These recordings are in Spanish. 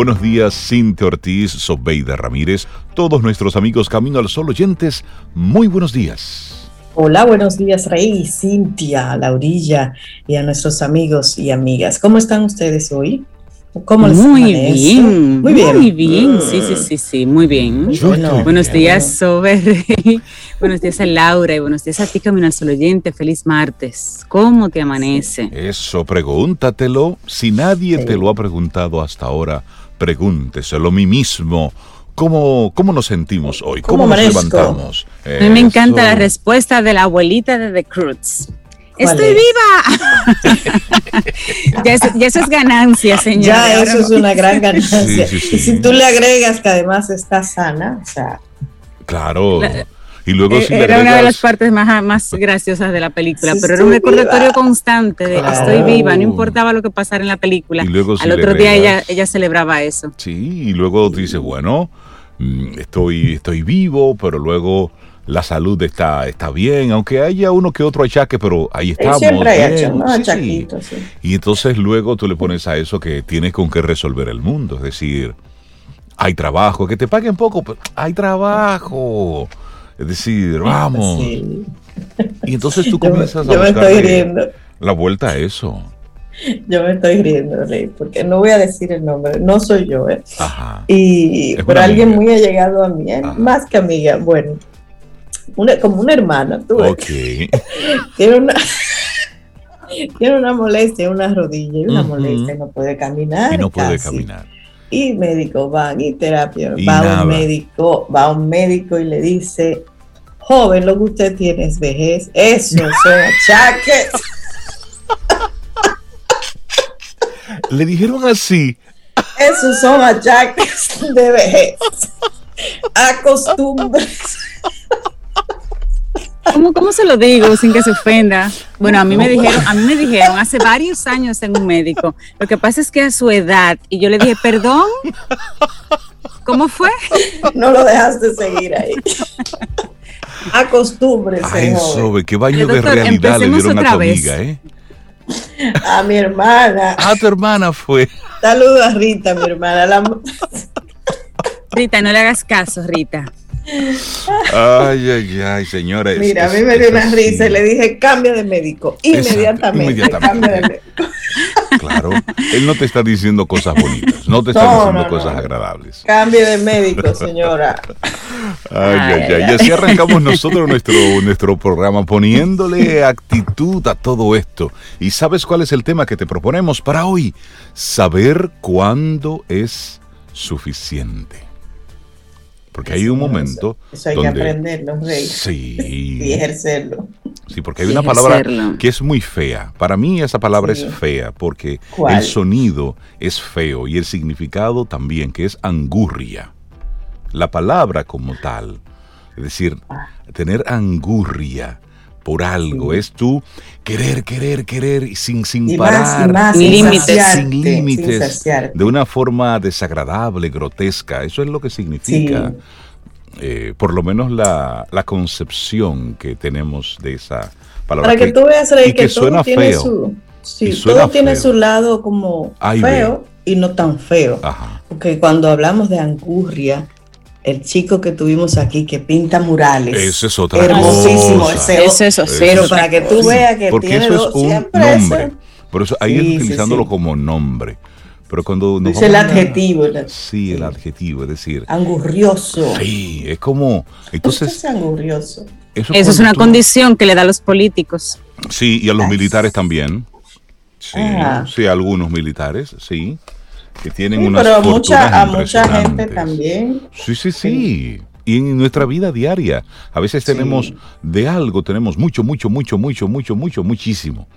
Buenos días, Cintia Ortiz, Sobeida Ramírez, todos nuestros amigos Camino al Sol oyentes, muy buenos días. Hola, buenos días, Rey, Cintia, Laurilla y a nuestros amigos y amigas. ¿Cómo están ustedes hoy? ¿Cómo les muy bien, muy bien, muy bien, sí, sí, sí, sí, muy bien. buenos días, Sober, buenos días a Laura y buenos días a ti, Camino al Sol Oyente. Feliz martes. ¿Cómo te amanece? Eso, pregúntatelo. Si nadie te lo ha preguntado hasta ahora, pregúnteselo a mí mismo. ¿Cómo, ¿Cómo nos sentimos hoy? ¿Cómo, nos levantamos? A mí me encanta la respuesta de la abuelita de The Cruz. ¡Estoy viva! ya, eso, es ganancia, señor. Ya eso es una gran ganancia. Y si tú le agregas que además está sana, o sea. Claro. Y luego eh, era una de las partes más, más graciosas de la película, pero era un recordatorio constante de estoy viva, no importaba lo que pasara en la película. Y luego Al otro día ella, ella celebraba eso. Sí, y luego dice, bueno, mm, estoy, estoy vivo, pero luego la salud está, está bien, aunque haya uno que otro achaque, pero ahí estamos. Siempre hay sí, Y entonces luego tú le pones a eso que tienes con qué resolver el mundo, es decir, hay trabajo, que te paguen poco, pero hay trabajo. Es decir, vamos. Y entonces tú comienzas a buscar la vuelta a eso. Yo me estoy riendo, Rey, porque no voy a decir el nombre, no soy yo, ¿eh? Ajá. Y por alguien muy allegado a mí, ¿eh? más que amiga. Bueno, como una hermana, tú tiene una tiene una molestia una rodilla y una molestia, no puede caminar. Y no puede caminar. Y médico van y terapia, va un médico, va un médico y le dice, joven, lo que usted tiene es vejez, eso son achaques. Le dijeron así. Esos son achaques de vejez. Acostumbres. ¿Cómo, ¿Cómo, se lo digo sin que se ofenda? Bueno, a mí me dijeron, a mí me dijeron hace varios años en un médico. Lo que pasa es que a su edad, y yo le dije, perdón, ¿cómo fue? No lo dejaste seguir ahí. Acostúmbrese. Ay, eso, qué baño de realidad le dieron a tu amiga, ¿eh? A mi hermana. A tu hermana fue. Saludos a Rita, mi hermana. Rita, no le hagas caso, Rita. Ay, ay, ay, señores. Mira, a mí me dio una risa y le dije, cambia de médico. Inmediatamente. Cambia de médico. Claro, él no te está diciendo cosas bonitas, no te está diciendo cosas agradables. Cambie de médico, señora. Ay, ay, ay, Y así arrancamos nosotros nuestro, nuestro programa poniéndole actitud a todo esto. ¿Y sabes cuál es el tema que te proponemos para hoy? Saber cuándo es suficiente. Porque hay un momento. Eso hay que aprenderlo, Rey. Sí. y ejercerlo. Sí, porque hay una palabra que es muy fea. Para mí esa palabra es fea porque el sonido es feo y el significado también, que es angurria. La palabra como tal, es decir, ah. tener angurria por algo, es tú querer, querer, querer sin, sin parar, sin límites, sin límites, de una forma desagradable, grotesca. Eso es lo que significa, eh, por lo menos la, concepción que tenemos de esa palabra. Para que, tú veas, Rey, que, todo tiene su, todo tiene su lado como feo y no tan feo. Porque cuando hablamos de angurria, el chico que tuvimos aquí que pinta murales. Ese es otra Hermosísimo cosa. Ese, eso, cero, para que tú veas que Porque tiene eso es un nombre. Por eso ahí es utilizándolo como nombre. Pero cuando es el adjetivo. sí, el adjetivo, es decir. Angurrioso. Sí, es como. Entonces. es angurrioso? Eso, es una condición que le da a los políticos. Sí, y a los militares también. Sí, ah. sí, a algunos militares, sí que tienen una pero mucha, a mucha gente también. Sí, sí, sí. Y en nuestra vida diaria, a veces tenemos de algo, tenemos mucho, mucho, mucho, mucho, mucho, mucho, muchísimo.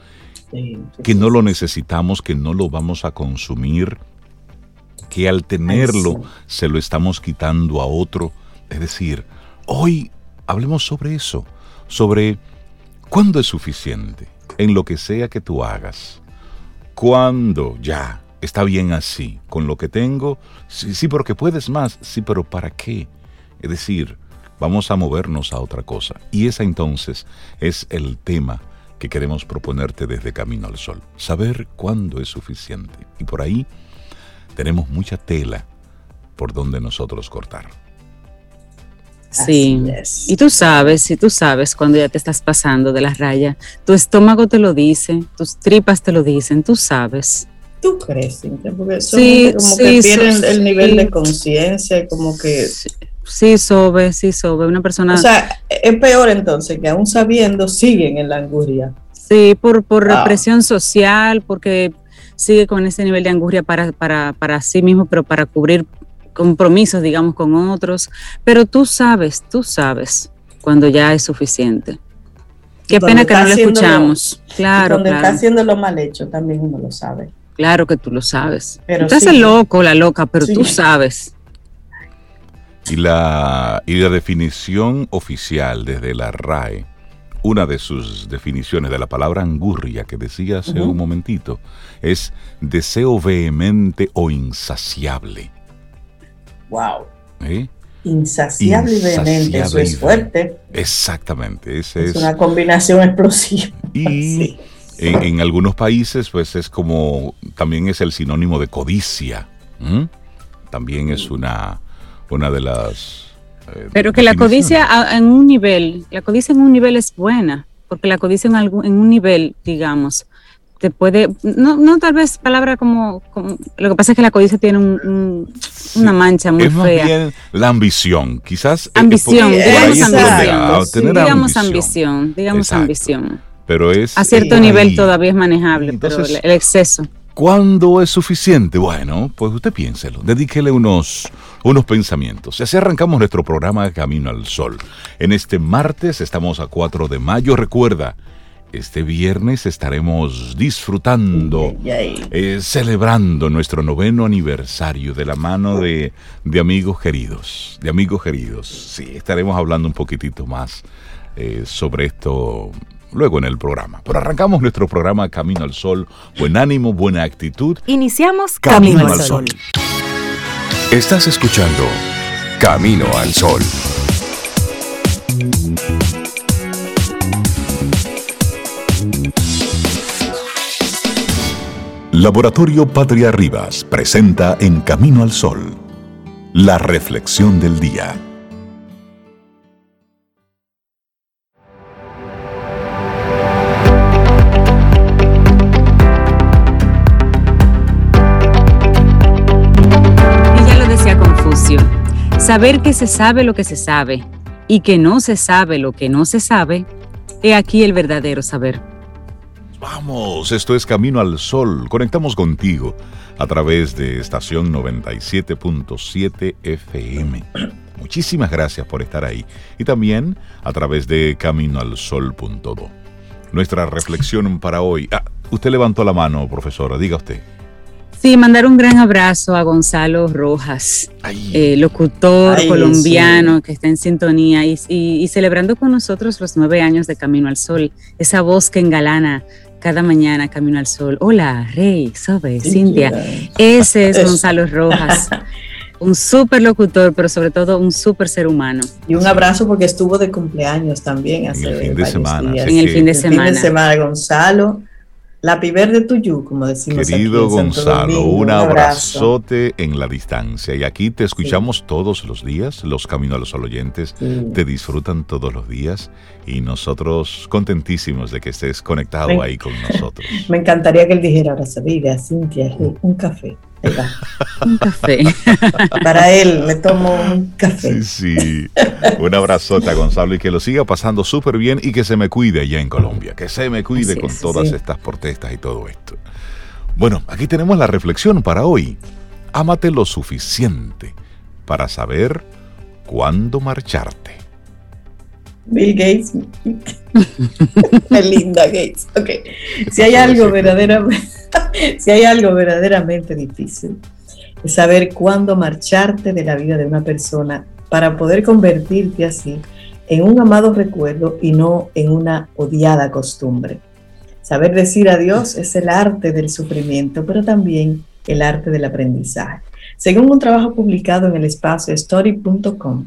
que no lo necesitamos, que no lo vamos a consumir, que al tenerlo se lo estamos quitando a otro. Es decir, hoy hablemos sobre eso, sobre cuándo es suficiente en lo que sea que tú hagas. Cuándo ya está bien así, con lo que tengo, sí, sí, porque puedes más, sí, pero ¿para qué? Es decir, vamos a movernos a otra cosa. Y esa entonces es el tema que queremos proponerte desde Camino al Sol. Saber cuándo es suficiente. Y por ahí tenemos mucha tela por donde nosotros cortar. Sí, y tú sabes, y tú sabes cuando ya te estás pasando de la raya, tu estómago te lo dice, tus tripas te lo dicen, tú sabes. ¿Tú crees, Porque sí, como que pierden el nivel de conciencia y como que... Sí, sobe, sí, sobe, una persona... O sea, es peor entonces que aún sabiendo siguen en la angustia. Sí, por, por represión social, porque sigue con ese nivel de angustia para, para, para sí mismo, pero para cubrir compromisos, digamos, con otros, pero tú sabes, tú sabes cuando ya es suficiente. Qué pena que no lo escuchamos. claro. Cuando está haciendo lo mal hecho, también uno lo sabe. Claro que tú lo sabes. Pero Estás el loco, la loca, pero tú sabes. Y la, y la definición oficial desde la RAE, una de sus definiciones de la palabra angurria que decía hace un momentito, es deseo vehemente o insaciable. Wow. Insaciable, y vehemente, eso es fuerte. Exactamente. es, una combinación explosiva. Y en, algunos países, pues es como, también es el sinónimo de codicia. También es una, una de las... Eh, Pero que la codicia en un nivel, la codicia en un nivel es buena, porque la codicia en, algún, en un nivel, digamos, te puede, no, no tal vez palabra como, lo que pasa es que la codicia tiene una mancha muy es más Bien la ambición, quizás. Eh, ambición, digamos ambición. digamos ambición, digamos ambición. Pero es. A cierto nivel todavía es manejable, pero el, exceso. ¿Cuándo es suficiente? Bueno, pues usted piénselo, dedíquele unos, unos pensamientos. Y así arrancamos nuestro programa Camino al Sol. En este martes estamos a 4 de mayo. Recuerda, este viernes estaremos disfrutando, eh, celebrando nuestro noveno aniversario de la mano de, amigos queridos, de amigos queridos. Sí, estaremos hablando un poquitito más eh, sobre esto luego en el programa. Pero arrancamos nuestro programa Camino al Sol. Buen ánimo, buena actitud. Iniciamos Camino, al Sol. Estás escuchando Camino al Sol. Laboratorio Patria Rivas presenta En Camino al Sol, la reflexión del día. Saber que se sabe lo que se sabe y que no se sabe lo que no se sabe, he aquí el verdadero saber. Vamos, esto es Camino al Sol. Conectamos contigo a través de estación 97.7 FM. Muchísimas gracias por estar ahí. Y también a través de caminoalsol.do. Nuestra reflexión para hoy. Ah, usted levantó la mano, profesora, diga usted. Sí, mandar un gran abrazo a Gonzalo Rojas, eh, locutor colombiano que está en sintonía y, celebrando con nosotros los nueve años de Camino al Sol, esa voz que engalana cada mañana Camino al Sol. Hola, Rey, Sobe, Cintia. Ese es Gonzalo Rojas. un súper locutor, pero sobre todo un súper ser humano. Y un abrazo porque estuvo de cumpleaños también hace en el fin de semana. En el fin de semana. fin de semana, Gonzalo. La piber de tuyo, como decimos. Querido Gonzalo, un, abrazote en la distancia. Y aquí te escuchamos todos los días. Los Caminos a los Oyentes te disfrutan todos los días. Y nosotros contentísimos de que estés conectado ahí con nosotros. Me encantaría que él dijera ahora, Sabida, Cintia, un café un café. Para él me tomo un café. Sí, sí. Un abrazote a Gonzalo y que lo siga pasando súper bien y que se me cuide allá en Colombia. Que se me cuide con todas estas protestas y todo esto. Bueno, aquí tenemos la reflexión para hoy. Ámate lo suficiente para saber cuándo marcharte. Bill Gates. Melinda Gates. Ok. Si hay algo verdaderamente, si hay algo verdaderamente difícil, es saber cuándo marcharte de la vida de una persona para poder convertirte así en un amado recuerdo y no en una odiada costumbre. Saber decir adiós es el arte del sufrimiento, pero también el arte del aprendizaje. Según un trabajo publicado en el espacio story.com,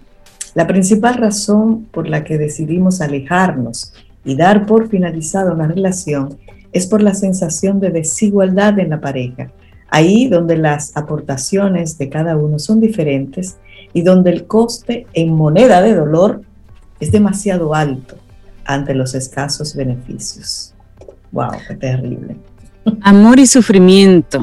la principal razón por la que decidimos alejarnos y dar por finalizada una relación es por la sensación de desigualdad en la pareja, Ahí donde las aportaciones de cada uno son diferentes y donde el coste en moneda de dolor es demasiado alto ante los escasos beneficios. ¡Wow! ¡Qué terrible! Amor y sufrimiento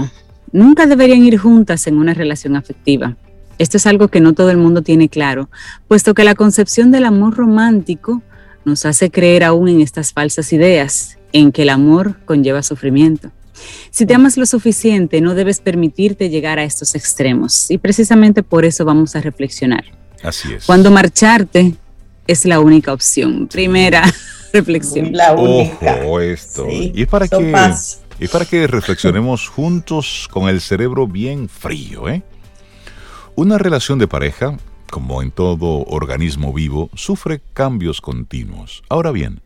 nunca deberían ir juntas en una relación afectiva. Esto es algo que no todo el mundo tiene claro, puesto que la concepción del amor romántico nos hace creer aún en estas falsas ideas, en que el amor conlleva sufrimiento. Si te amas lo suficiente, no debes permitirte llegar a estos extremos. Y precisamente por eso vamos a reflexionar. Así es. Cuando marcharte es la única opción. Primera reflexión. La única. Ojo esto. y es para que es para que reflexionemos juntos con el cerebro bien frío, ¿eh? Una relación de pareja, como en todo organismo vivo, sufre cambios continuos. Ahora bien,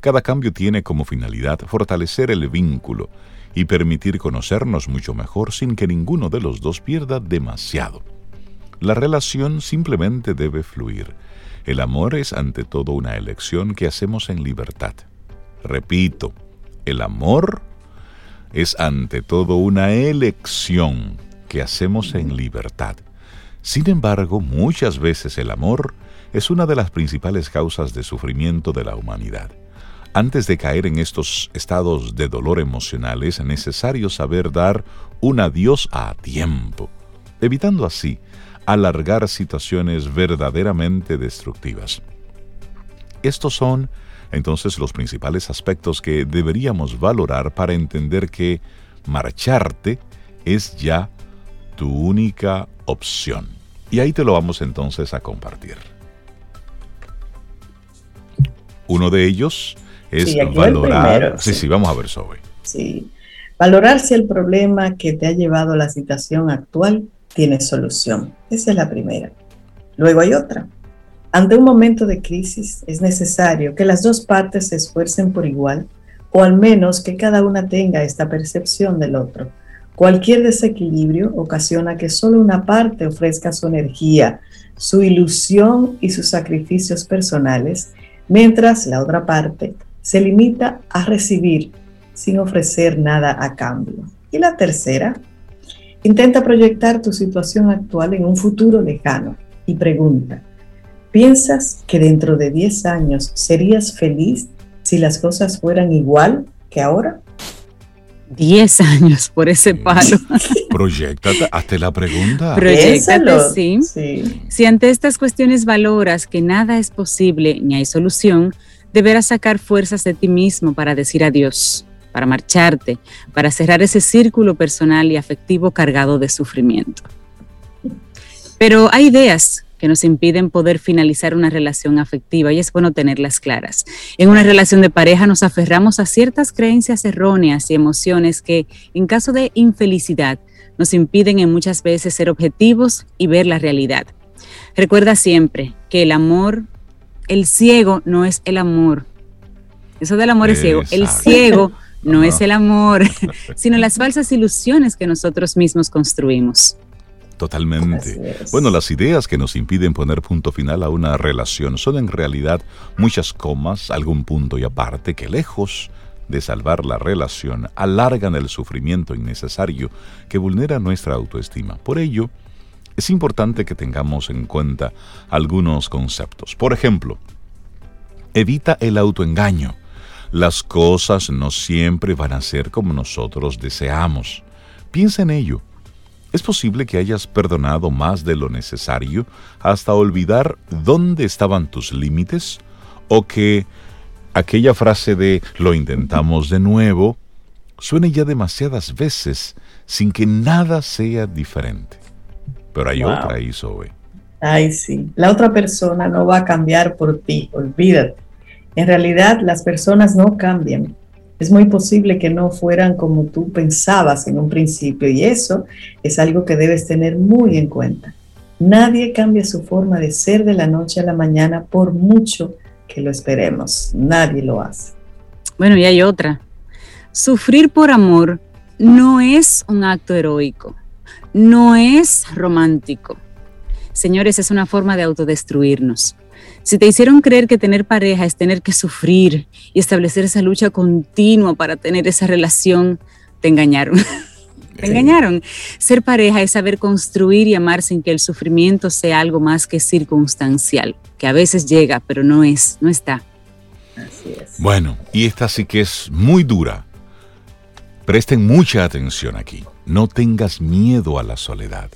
cada cambio tiene como finalidad fortalecer el vínculo y permitir conocernos mucho mejor sin que ninguno de los dos pierda demasiado. La relación simplemente debe fluir. El amor es ante todo una elección que hacemos en libertad. Repito, el amor es ante todo una elección que hacemos en libertad. Sin embargo, muchas veces el amor es una de las principales causas de sufrimiento de la humanidad. Antes de caer en estos estados de dolor emocional es necesario saber dar un adiós a tiempo, evitando así alargar situaciones verdaderamente destructivas. Estos son entonces los principales aspectos que deberíamos valorar para entender que marcharte es ya tu única opción. Y ahí te lo vamos entonces a compartir. Uno de ellos es valorar. sí, sí, vamos a ver, Zoe. Sí. Valorar si el problema que te ha llevado a la situación actual tiene solución. Esa es la primera. Luego hay otra. Ante un momento de crisis es necesario que las dos partes se esfuercen por igual o al menos que cada una tenga esta percepción del otro. Cualquier desequilibrio ocasiona que solo una parte ofrezca su energía, su ilusión y sus sacrificios personales, mientras la otra parte se limita a recibir sin ofrecer nada a cambio. Y la tercera, intenta proyectar tu situación actual en un futuro lejano y pregunta, ¿piensas que dentro de 10 años serías feliz si las cosas fueran igual que ahora? 10 años por ese palo. Proyectate, hazte la pregunta. Proyectate, sí. sí. Si ante estas cuestiones valoras que nada es posible ni hay solución, deberás sacar fuerzas de ti mismo para decir adiós, para marcharte, para cerrar ese círculo personal y afectivo cargado de sufrimiento. Pero hay ideas que nos impiden poder finalizar una relación afectiva y es bueno tenerlas claras. En una relación de pareja nos aferramos a ciertas creencias erróneas y emociones que, en caso de infelicidad, nos impiden en muchas veces ser objetivos y ver la realidad. Recuerda siempre que el amor el ciego no es el amor. Eso del amor es ciego. El ciego no es el amor, sino las falsas ilusiones que nosotros mismos construimos. Totalmente. Bueno, las ideas que nos impiden poner punto final a una relación son en realidad muchas comas, algún punto y aparte que lejos de salvar la relación alargan el sufrimiento innecesario que vulnera nuestra autoestima. Por ello, es importante que tengamos en cuenta algunos conceptos. Por ejemplo, evita el autoengaño. Las cosas no siempre van a ser como nosotros deseamos. Piensa en ello. Es posible que hayas perdonado más de lo necesario hasta olvidar dónde estaban tus límites o que aquella frase de lo intentamos de nuevo suene ya demasiadas veces sin que nada sea diferente. Pero hay otra ahí, Zoe. Ay, sí. La otra persona no va a cambiar por ti, olvídate. En realidad, las personas no cambian. Es muy posible que no fueran como tú pensabas en un principio y eso es algo que debes tener muy en cuenta. Nadie cambia su forma de ser de la noche a la mañana por mucho que lo esperemos. Nadie lo hace. Bueno, y hay otra. Sufrir por amor no es un acto heroico no es romántico. Señores, es una forma de autodestruirnos. Si te hicieron creer que tener pareja es tener que sufrir y establecer esa lucha continua para tener esa relación, te engañaron. Te engañaron. Ser pareja es saber construir y amar sin que el sufrimiento sea algo más que circunstancial, que a veces llega, pero no es, no está. Así es. Bueno, y esta sí que es muy dura. Presten mucha atención aquí. No tengas miedo a la soledad.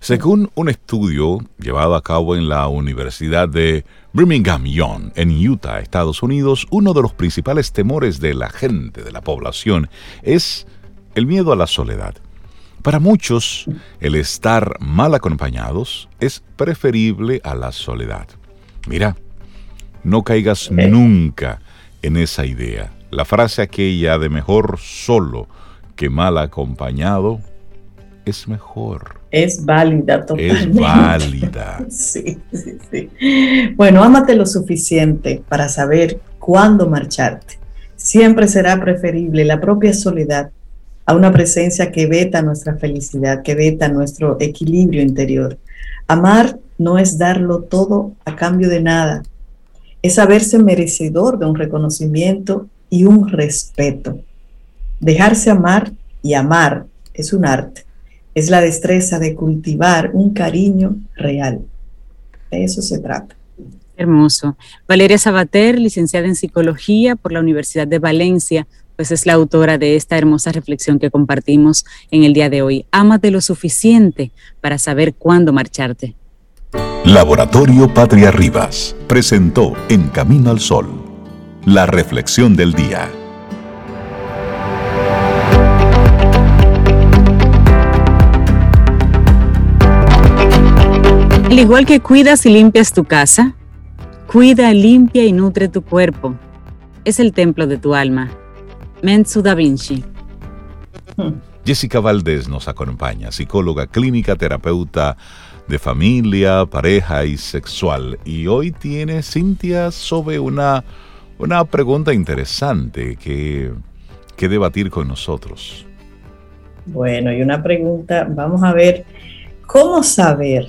Según un estudio llevado a cabo en la Universidad de Birmingham Young, en Utah, Estados Unidos, uno de los principales temores de la gente, de la población, es el miedo a la soledad. Para muchos, el estar mal acompañados es preferible a la soledad. Mira, no caigas nunca en esa idea. La frase aquella de mejor solo que mal acompañado es mejor. Es válida totalmente. Es válida. sí, sí, sí. Bueno, ámate lo suficiente para saber cuándo marcharte. Siempre será preferible la propia soledad a una presencia que veta nuestra felicidad, que veta nuestro equilibrio interior. Amar no es darlo todo a cambio de nada, es saberse merecedor de un reconocimiento y un respeto. Dejarse amar y amar es un arte, es la destreza de cultivar un cariño real. De eso se trata. Hermoso. Valeria Sabater, licenciada en psicología por la Universidad de Valencia, pues es la autora de esta hermosa reflexión que compartimos en el día de hoy. Ámate lo suficiente para saber cuándo marcharte. Laboratorio Patria Rivas presentó En Camino al Sol, la reflexión del día. Al igual que cuidas y limpias tu casa, cuida, limpia y nutre tu cuerpo. Es el templo de tu alma. Mensu Da Vinci. Jessica Valdés nos acompaña, psicóloga clínica, terapeuta de familia, pareja y sexual. Y hoy tiene Cintia sobre una, una pregunta interesante que, que debatir con nosotros. Bueno, y una pregunta, vamos a ver, ¿cómo saber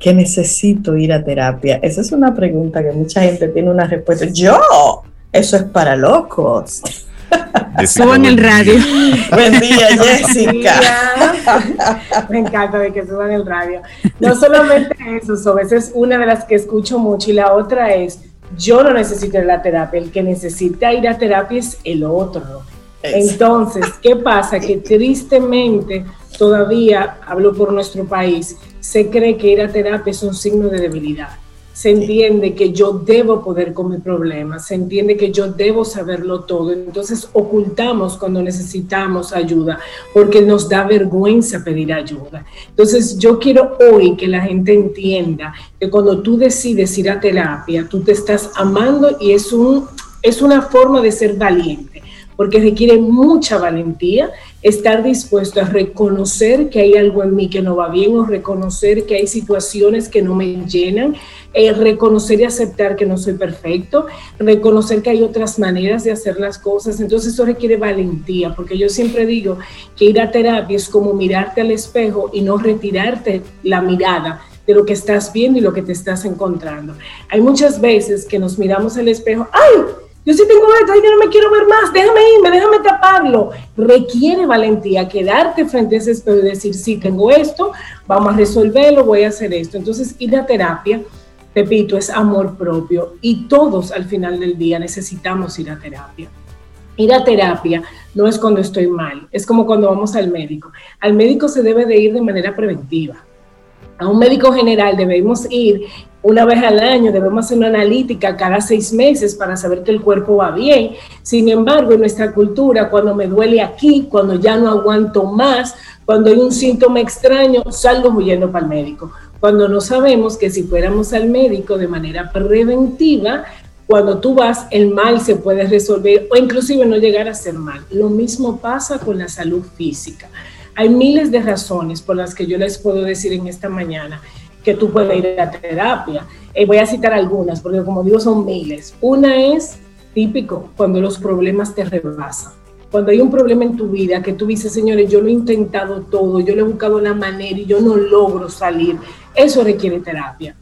que necesito ir a terapia? Esa es una pregunta que mucha gente tiene una respuesta. Yo, eso es para locos. Suban el radio. Buen día, Jessica. Me encanta de que suban el radio. No solamente eso, a veces es una de las que escucho mucho y la otra es, yo no necesito ir a la terapia, el que necesita ir a terapia es el otro. Entonces, ¿qué pasa? Que tristemente todavía, hablo por nuestro país, se cree que ir a terapia es un signo de debilidad se entiende que yo debo poder con mi problema, se entiende que yo debo saberlo todo. Entonces ocultamos cuando necesitamos ayuda porque nos da vergüenza pedir ayuda. Entonces yo quiero hoy que la gente entienda que cuando tú decides ir a terapia, tú te estás amando y es, un, es una forma de ser valiente porque requiere mucha valentía estar dispuesto a reconocer que hay algo en mí que no va bien o reconocer que hay situaciones que no me llenan, eh, reconocer y aceptar que no soy perfecto, reconocer que hay otras maneras de hacer las cosas. Entonces eso requiere valentía, porque yo siempre digo que ir a terapia es como mirarte al espejo y no retirarte la mirada de lo que estás viendo y lo que te estás encontrando. Hay muchas veces que nos miramos al espejo, ¡ay! Yo sí tengo esto, yo no me quiero ver más, déjame irme, déjame taparlo. Requiere valentía quedarte frente a ese espejo y decir, sí, tengo esto, vamos a resolverlo, voy a hacer esto. Entonces, ir a terapia, repito, es amor propio y todos al final del día necesitamos ir a terapia. Ir a terapia no es cuando estoy mal, es como cuando vamos al médico. Al médico se debe de ir de manera preventiva. A un médico general debemos ir una vez al año, debemos hacer una analítica cada seis meses para saber que el cuerpo va bien. Sin embargo, en nuestra cultura, cuando me duele aquí, cuando ya no aguanto más, cuando hay un síntoma extraño, salgo huyendo para el médico. Cuando no sabemos que si fuéramos al médico de manera preventiva, cuando tú vas, el mal se puede resolver o inclusive no llegar a ser mal. Lo mismo pasa con la salud física. Hay miles de razones por las que yo les puedo decir en esta mañana que tú puedes ir a terapia. Eh, voy a citar algunas, porque como digo, son miles. Una es típico, cuando los problemas te rebasan. Cuando hay un problema en tu vida que tú dices, señores, yo lo he intentado todo, yo lo he buscado la manera y yo no logro salir, eso requiere terapia.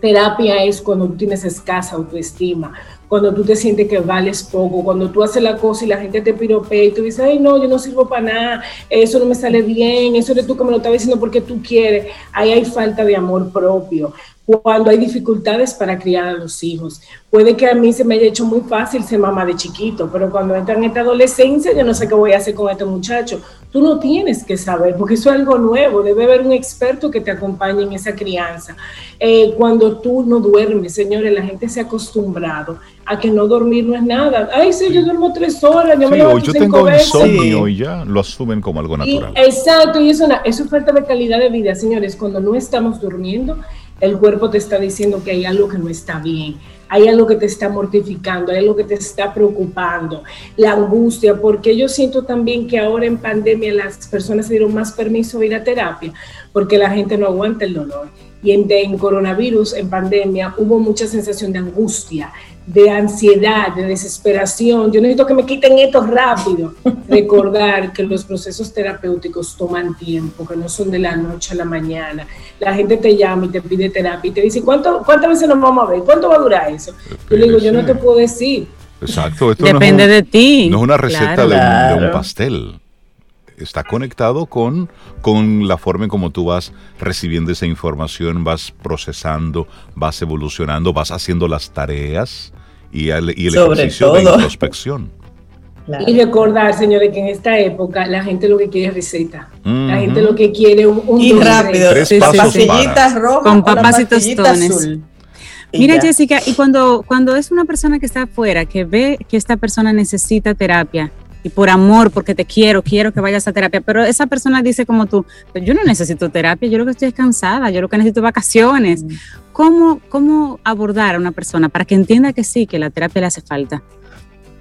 Terapia es cuando tú tienes escasa autoestima, cuando tú te sientes que vales poco, cuando tú haces la cosa y la gente te piropea y tú dices, ay, no, yo no sirvo para nada, eso no me sale bien, eso eres tú que me lo estás diciendo porque tú quieres, ahí hay falta de amor propio cuando hay dificultades para criar a los hijos. Puede que a mí se me haya hecho muy fácil ser mamá de chiquito, pero cuando entra en esta adolescencia, yo no sé qué voy a hacer con este muchacho. Tú no tienes que saber, porque eso es algo nuevo. Debe haber un experto que te acompañe en esa crianza. Eh, cuando tú no duermes, señores, la gente se ha acostumbrado a que no dormir no es nada. Ay, sí, yo duermo tres horas, yo me yo tengo insomnio y ya lo asumen como algo natural. exacto, y eso, eso es falta de calidad de vida, señores. Cuando no estamos durmiendo, el cuerpo te está diciendo que hay algo que no está bien, hay algo que te está mortificando, hay algo que te está preocupando, la angustia, porque yo siento también que ahora en pandemia las personas se dieron más permiso de ir a terapia, porque la gente no aguanta el dolor. Y en, en coronavirus, en pandemia, hubo mucha sensación de angustia, de ansiedad, de desesperación. Yo necesito que me quiten esto rápido. Recordar que los procesos terapéuticos toman tiempo, que no son de la noche a la mañana. La gente te llama y te pide terapia y te dice, ¿cuánto, ¿cuántas veces nos vamos a ver? ¿Cuánto va a durar eso? Yo le digo, yo no te puedo decir. Exacto. Depende de ti. No es una receta de un pastel está conectado con, con la forma en cómo tú vas recibiendo esa información, vas procesando, vas evolucionando, vas haciendo las tareas y el, y el ejercicio de introspección. Y recordar, señores, que en esta época la gente lo que quiere es receta. La gente lo que quiere un, un y rápido, pastillitas rojas con papas y tostones. Mira, Jessica, y cuando, cuando es una persona que está afuera, que ve que esta persona necesita terapia, y por amor, porque te quiero, quiero que vayas a terapia, pero esa persona dice como tú, yo no necesito terapia, yo lo que estoy es cansada, yo lo que necesito vacaciones. Mm. ¿Cómo, ¿Cómo abordar a una persona para que entienda que sí, que la terapia le hace falta?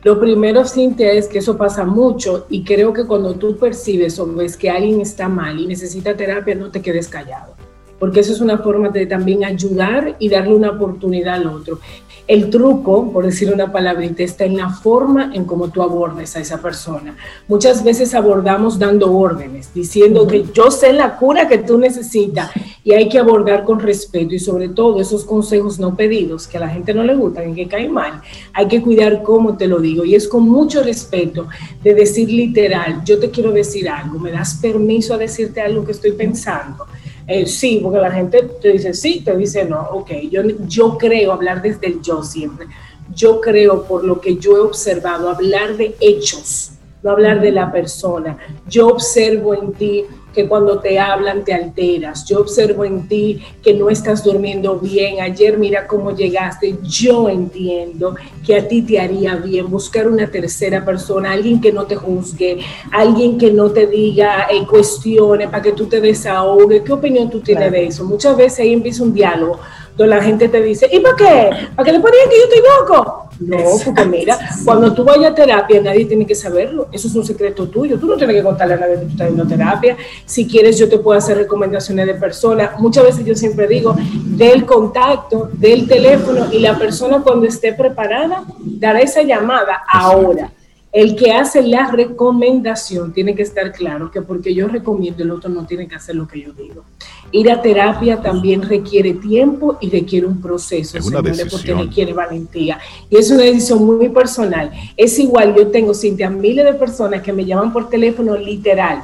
Lo primero, Cintia, es que eso pasa mucho y creo que cuando tú percibes o ves que alguien está mal y necesita terapia, no te quedes callado, porque eso es una forma de también ayudar y darle una oportunidad al otro. El truco, por decir una palabrita, está en la forma en cómo tú abordes a esa persona. Muchas veces abordamos dando órdenes, diciendo que yo sé la cura que tú necesitas y hay que abordar con respeto y sobre todo esos consejos no pedidos que a la gente no le gustan y que caen mal. Hay que cuidar cómo te lo digo y es con mucho respeto de decir literal, yo te quiero decir algo, me das permiso a decirte algo que estoy pensando eh, sí, porque la gente te dice sí, te dice no, ok, yo, yo creo hablar desde el yo siempre, yo creo por lo que yo he observado, hablar de hechos, no hablar de la persona, yo observo en ti que cuando te hablan te alteras. Yo observo en ti que no estás durmiendo bien. Ayer mira cómo llegaste. Yo entiendo que a ti te haría bien buscar una tercera persona, alguien que no te juzgue, alguien que no te diga eh, cuestiones para que tú te desahogues. ¿Qué opinión tú tienes de eso? Muchas veces ahí empieza un diálogo donde la gente te dice, ¿y para qué? ¿Para qué le ponen que yo estoy loco? No, porque mira, cuando tú vayas a terapia, nadie tiene que saberlo. Eso es un secreto tuyo. Tú no tienes que contarle a nadie que tú estás en terapia. Si quieres, yo te puedo hacer recomendaciones de personas. Muchas veces yo siempre digo, del contacto, del teléfono y la persona cuando esté preparada dará esa llamada ahora el que hace la recomendación tiene que estar claro que porque yo recomiendo, el otro no tiene que hacer lo que yo digo. Ir a terapia también requiere tiempo y requiere un proceso, es una porque requiere valentía. Y es una decisión muy personal. Es igual, yo tengo, Cintia, miles de personas que me llaman por teléfono literal.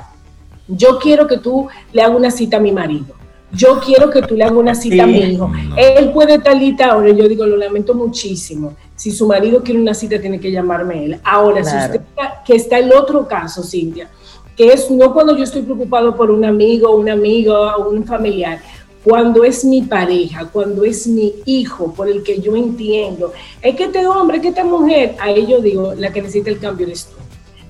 Yo quiero que tú le hagas una cita a mi marido. Yo quiero que tú le hagas una cita a mi hijo. Él puede talita ahora. Yo digo, lo lamento muchísimo si su marido quiere una cita, tiene que llamarme él. Ahora, si usted, que está el otro caso, Cintia, que es no cuando yo estoy preocupado por un amigo, un amigo o un familiar, cuando es mi pareja, cuando es mi hijo, por el que yo entiendo, es que este hombre, que esta mujer, a ello digo, la que necesita el cambio eres tú.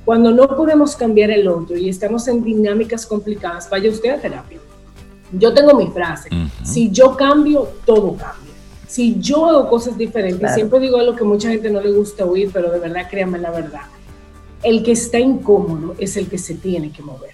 Cuando no podemos cambiar el otro y estamos en dinámicas complicadas, vaya usted a terapia. Yo tengo mi frase, si yo cambio, todo cambia si yo hago cosas diferentes, siempre digo algo que mucha gente no le gusta oír, pero de verdad créanme la verdad, el que está incómodo es el que se tiene que mover.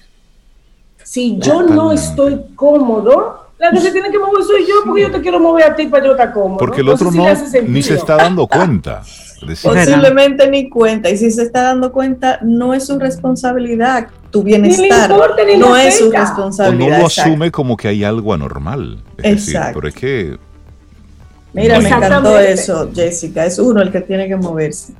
Si yo no estoy cómodo, la que se tiene que mover soy yo, porque yo te quiero mover a ti para yo estar cómodo. Porque el otro no, ni se está dando cuenta. Posiblemente ni cuenta. Y si se está dando cuenta, no es su responsabilidad. Tu bienestar no es su responsabilidad. O no lo asume como que hay algo anormal. Es Exacto. decir, pero es que Mira, me encantó eso, Jessica. Es uno el que tiene que moverse.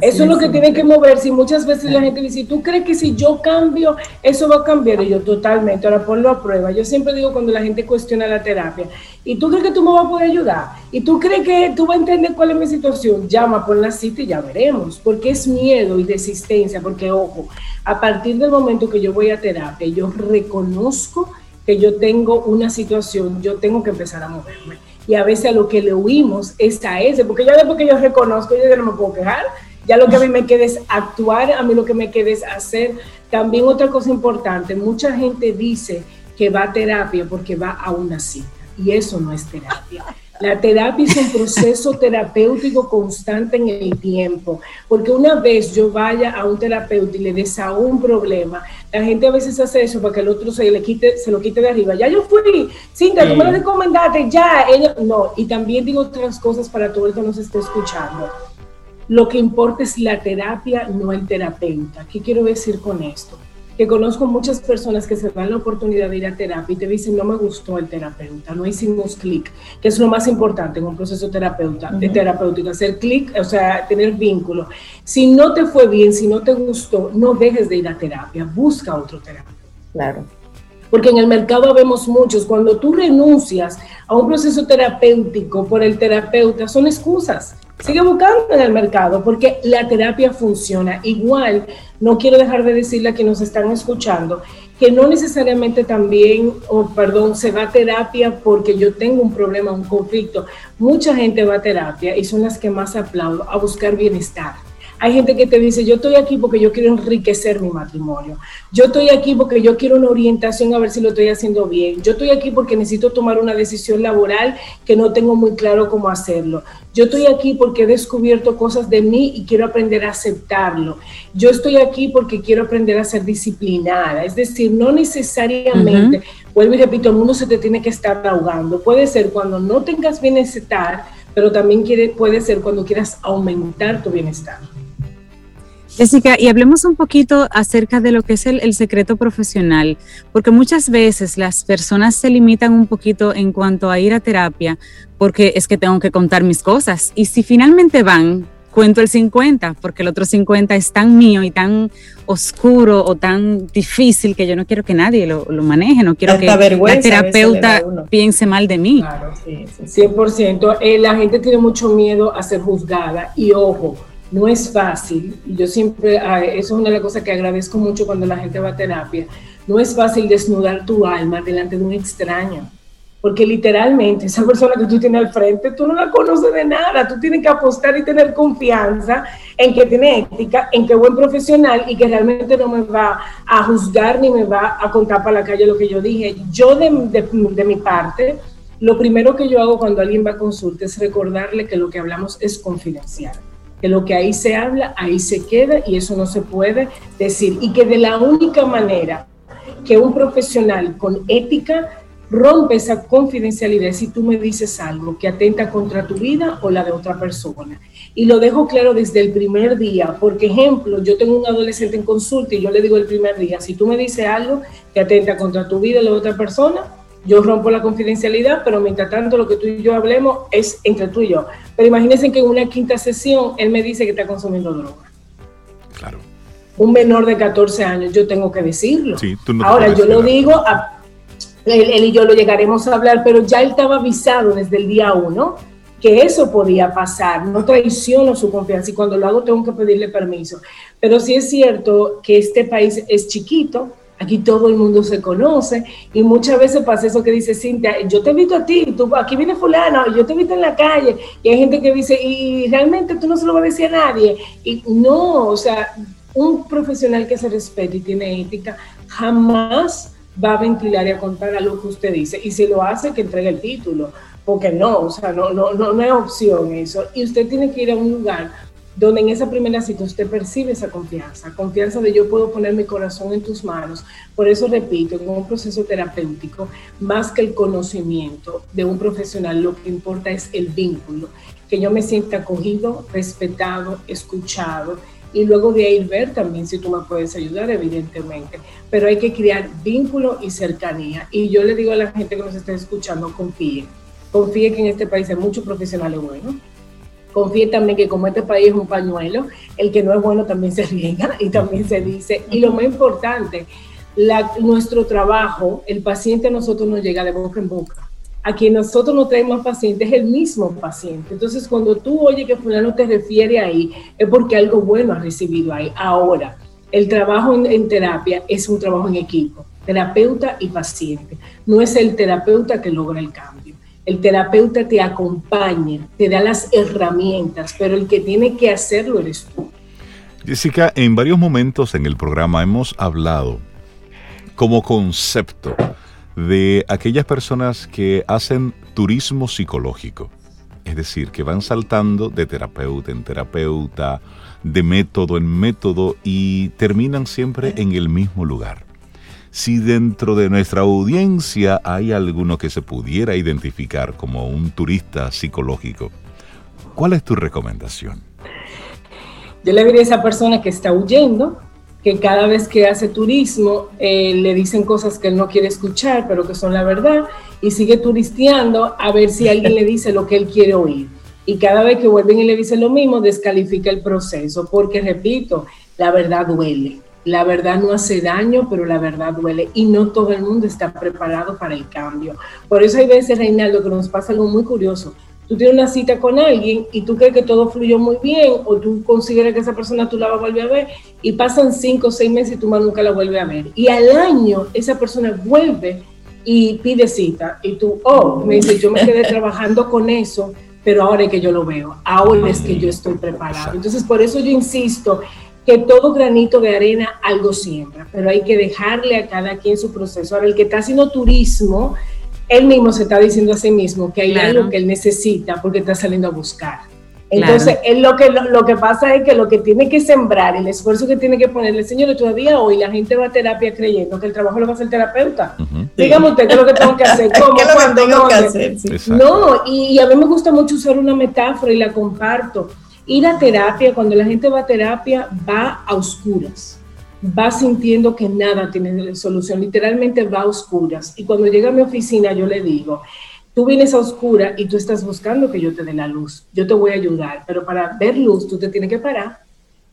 Eso es lo que tiene que moverse y muchas veces la gente dice, ¿tú crees que si yo cambio, eso va a cambiar? Y yo totalmente, ahora ponlo a prueba. Yo siempre digo cuando la gente cuestiona la terapia, ¿y tú crees que tú me vas a poder ayudar? ¿Y tú crees que tú vas a entender cuál es mi situación? Llama, pon la cita y ya veremos, porque es miedo y desistencia, porque ojo, a partir del momento que yo voy a terapia, yo reconozco que yo tengo una situación, yo tengo que empezar a moverme y a veces a lo que le huimos es a ese, porque ya después que yo reconozco, yo ya no me puedo quejar, ya lo que a mí me queda es actuar, a mí lo que me queda es hacer. También otra cosa importante, mucha gente dice que va a terapia porque va a una cita y eso no es terapia. La terapia es un proceso terapéutico constante en el tiempo, porque una vez yo vaya a un terapeuta y le desahogo un problema, la gente a veces hace eso para que el otro se, le quite, se lo quite de arriba. Ya yo fui, Cintia, tú me lo recomendaste, ya, ella, no. Y también digo otras cosas para todo el que nos esté escuchando. Lo que importa es la terapia, no el terapeuta. ¿Qué quiero decir con esto? que conozco muchas personas que se dan la oportunidad de ir a terapia y te dicen, no me gustó el terapeuta, no hicimos clic, que es lo más importante en un proceso terapeuta, de terapéutico, hacer clic, o sea, tener vínculo. Si no te fue bien, si no te gustó, no dejes de ir a terapia, busca otro terapeuta. Claro. Porque en el mercado vemos muchos, cuando tú renuncias a un proceso terapéutico por el terapeuta, son excusas. Sigue buscando en el mercado porque la terapia funciona. Igual, no quiero dejar de decirle a quienes nos están escuchando que no necesariamente también, o perdón, se va a terapia porque yo tengo un problema, un conflicto. Mucha gente va a terapia y son las que más aplaudo a buscar bienestar hay gente que te dice, yo estoy aquí porque yo quiero enriquecer mi matrimonio. Yo estoy aquí porque yo quiero una orientación a ver si lo estoy haciendo bien. Yo estoy aquí porque necesito tomar una decisión laboral que no tengo muy claro cómo hacerlo. Yo estoy aquí porque he descubierto cosas de mí y quiero aprender a aceptarlo. Yo estoy aquí porque quiero aprender a ser disciplinada. Es decir, no necesariamente, vuelvo y repito, el mundo se te tiene que estar ahogando. Puede ser cuando no tengas bienestar, pero también quiere, puede ser cuando quieras aumentar tu bienestar. Jessica, y hablemos un poquito acerca de lo que es el, secreto profesional, porque muchas veces las personas se limitan un poquito en cuanto a ir a terapia, porque es que tengo que contar mis cosas. Y si finalmente van, cuento el 50, porque el otro 50 es tan mío y tan oscuro o tan difícil que yo no quiero que nadie lo, maneje, no quiero que la terapeuta piense mal de mí. Claro, sí, 100%. Eh, la gente tiene mucho miedo a ser juzgada y ojo no es fácil, y yo siempre, ah, eso es una de las cosas que agradezco mucho cuando la gente va a terapia, no es fácil desnudar tu alma delante de un extraño, porque literalmente esa persona que tú tienes al frente, tú no la conoces de nada, tú tienes que apostar y tener confianza en que tiene ética, en que es buen profesional y que realmente no me va a juzgar ni me va a contar para la calle lo que yo dije. Yo de, mi parte, lo primero que yo hago cuando alguien va a consulta es recordarle que lo que hablamos es confidencial que lo que ahí se habla, ahí se queda y eso no se puede decir. Y que de la única manera que un profesional con ética rompe esa confidencialidad si tú me dices algo que atenta contra tu vida o la de otra persona. Y lo dejo claro desde el primer día. Por ejemplo, yo tengo un adolescente en consulta y yo le digo el primer día, si tú me dices algo que atenta contra tu vida o la de otra persona, yo rompo la confidencialidad, pero mientras tanto lo que tú y yo hablemos es entre tú y yo. Pero imagínense que en una quinta sesión él me dice que está consumiendo droga. Claro. Un menor de 14 años, yo tengo que decirlo. Sí, tú no Ahora, yo lo digo, él, y yo lo llegaremos a hablar, pero ya él estaba avisado desde el día uno que eso podía pasar, no traiciono su confianza y cuando lo hago tengo que pedirle permiso. Pero sí es cierto que este país es chiquito, Aquí todo el mundo se conoce y muchas veces pasa eso que dice Cintia, yo te he visto a ti, tú, aquí viene fulano, yo te he visto en la calle y hay gente que dice, y realmente tú no se lo vas a decir a nadie. Y no, o sea, un profesional que se respete y tiene ética jamás va a ventilar y a contar a lo que usted dice. Y si lo hace, que entregue el título, porque no, o sea, no, no, no, no es opción eso. Y usted tiene que ir a un lugar donde en esa primera cita usted percibe esa confianza, confianza de yo puedo poner mi corazón en tus manos. Por eso repito, en un proceso terapéutico, más que el conocimiento de un profesional, lo que importa es el vínculo, que yo me sienta acogido, respetado, escuchado y luego de ahí ver también si tú me puedes ayudar, evidentemente. Pero hay que crear vínculo y cercanía. Y yo le digo a la gente que nos está escuchando, confíen confíe que en este país hay muchos profesionales buenos, confíe también que como este país es un pañuelo, el que no es bueno también se riega y también se dice. Y lo más importante, nuestro trabajo, el paciente a nosotros nos llega de boca en boca. A quien nosotros no traemos pacientes es el mismo paciente. Entonces, cuando tú oyes que fulano te refiere ahí, es porque algo bueno has recibido ahí. Ahora, el trabajo en terapia es un trabajo en equipo, terapeuta y paciente. No es el terapeuta que logra el cambio el terapeuta te acompaña, te da las herramientas, pero el que tiene que hacerlo eres tú. Jessica, en varios momentos en el programa hemos hablado como concepto de aquellas personas que hacen turismo psicológico, es decir, que van saltando de terapeuta en terapeuta, de método en método y terminan siempre en el mismo lugar si dentro de nuestra audiencia hay alguno que se pudiera identificar como un turista psicológico, ¿cuál es tu recomendación? Yo le diría a esa persona que está huyendo, que cada vez que hace turismo eh, le dicen cosas que él no quiere escuchar, pero que son la verdad, y sigue turisteando a ver si alguien le dice lo que él quiere oír. Y cada vez que vuelven y le dicen lo mismo, descalifica el proceso, porque repito, la verdad duele la verdad no hace daño, pero la verdad duele y no todo el mundo está preparado para el cambio. Por eso hay veces, Reinaldo, que nos pasa algo muy curioso. Tú tienes una cita con alguien y tú crees que todo fluyó muy bien o tú consideras que esa persona tú la vas a volver a ver y pasan cinco o seis meses y tú más nunca la vuelves a ver. Y al año esa persona vuelve y pide cita y tú, oh, me dice, yo me quedé trabajando con eso, pero ahora es que yo lo veo, ahora es que yo estoy preparado. Entonces, por eso yo insisto que todo granito de arena algo siembra, pero hay que dejarle a cada quien su proceso. Ahora, el que está haciendo turismo, él mismo se está diciendo a sí mismo que hay algo que él necesita porque está saliendo a buscar. Entonces, él lo, que, lo, que pasa es que lo que tiene que sembrar, el esfuerzo que tiene que ponerle, señor, todavía hoy la gente va a terapia creyendo que el trabajo lo va a hacer el terapeuta. Dígame usted qué es lo que tengo que hacer, cómo, cuándo, tengo que hacer? No, y a mí me gusta mucho usar una metáfora y la comparto Ir a terapia, cuando la gente va a terapia, va a oscuras, va sintiendo que nada tiene solución, literalmente va a oscuras. Y cuando llega a mi oficina, yo le digo, tú vienes a oscura y tú estás buscando que yo te dé la luz, yo te voy a ayudar, pero para ver luz tú te tienes que parar,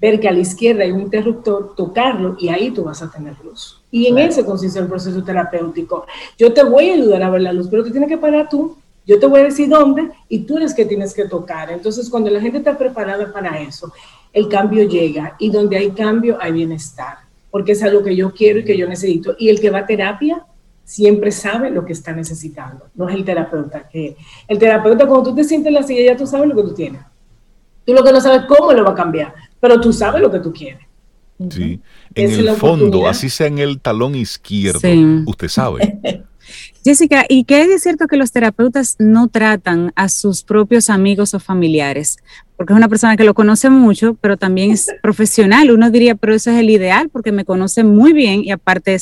ver que a la izquierda hay un interruptor, tocarlo y ahí tú vas a tener luz. Y en ese consiste el proceso terapéutico. Yo te voy a ayudar a ver la luz, pero te tienes que parar tú yo te voy a decir dónde y tú eres que tienes que tocar. Entonces, cuando la gente está preparada para eso, el cambio llega y donde hay cambio hay bienestar, porque es algo que yo quiero y que yo necesito. Y el que va a terapia siempre sabe lo que está necesitando, no es el terapeuta. Que el terapeuta, cuando tú te sientes en la silla, ya tú sabes lo que tú tienes. Tú lo que no sabes cómo lo va a cambiar, pero tú sabes lo que tú quieres. Sí, en el fondo, así sea en el talón izquierdo, usted sabe. Jessica, ¿y qué es cierto que los terapeutas no tratan a sus propios amigos o familiares? Porque es una persona que lo conoce mucho, pero también es profesional. Uno diría, pero eso es el ideal porque me conoce muy bien y aparte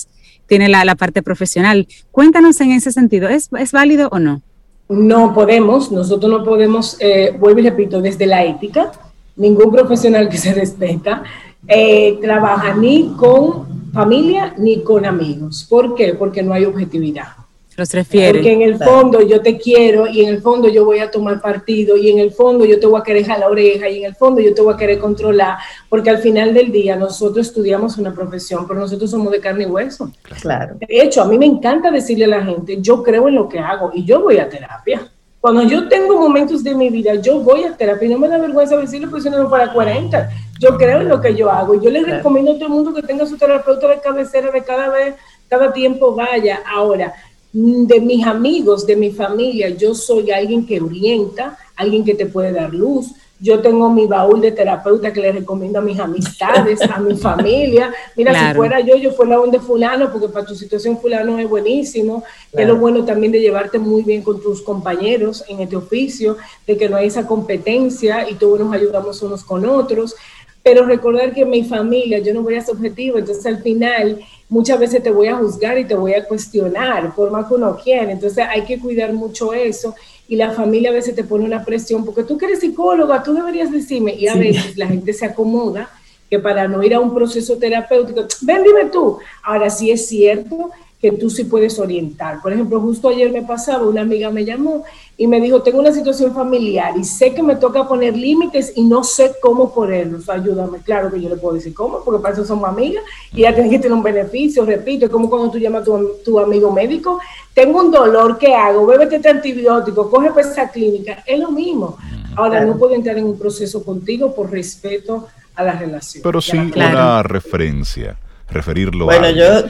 tiene la, parte profesional. Cuéntanos en ese sentido, ¿es, válido o no? No podemos, nosotros no podemos, eh, vuelvo y repito, desde la ética, ningún profesional que se respeta eh, trabaja ni con familia ni con amigos. ¿Por qué? Porque no hay objetividad. Los refiere. Porque en el fondo yo te quiero y en el fondo yo voy a tomar partido y en el fondo yo te voy a querer jalar la oreja y en el fondo yo te voy a querer controlar, porque al final del día nosotros estudiamos una profesión, pero nosotros somos de carne y hueso. Claro. De hecho, a mí me encanta decirle a la gente, yo creo en lo que hago y yo voy a terapia. Cuando yo tengo momentos de mi vida, yo voy a terapia y no me da vergüenza decirle, pues yo no para 40. Yo creo en lo que yo hago. y Yo les recomiendo a todo el mundo que tenga su terapeuta de cabecera de cada vez, cada tiempo vaya. Ahora, de mis amigos, de mi familia, yo soy alguien que orienta, alguien que te puede dar luz. Yo tengo mi baúl de terapeuta que le recomiendo a mis amistades, a mi familia. Mira, si fuera yo, yo fuera donde fulano, porque para tu situación fulano es buenísimo. Es lo bueno también de llevarte muy bien con tus compañeros en este oficio, de que no hay esa competencia y todos nos ayudamos unos con otros. Pero recordar que mi familia, yo no voy a ser objetivo, entonces al final muchas veces te voy a juzgar y te voy a cuestionar, por más que uno quiera. Entonces hay que cuidar mucho eso y la familia a veces te pone una presión, porque tú que eres psicóloga, tú deberías decirme, y a veces la gente se acomoda que para no ir a un proceso terapéutico, ven, dime tú. Ahora sí es cierto que tú sí puedes orientar. Por ejemplo, justo ayer me pasaba, una amiga me llamó y me dijo, tengo una situación familiar y sé que me toca poner límites y no sé cómo ponerlos, ayúdame. Claro que yo le puedo decir cómo, porque para eso somos amigas y ya tienes que tener un beneficio, repito, es como cuando tú llamas a tu, tu amigo médico, tengo un dolor, ¿qué hago? Bébete este antibiótico, coge para esa clínica, es lo mismo. Ahora, no puedo entrar en un proceso contigo por respeto a la relación. Pero sí una referencia, referirlo bueno, a... Bueno, yo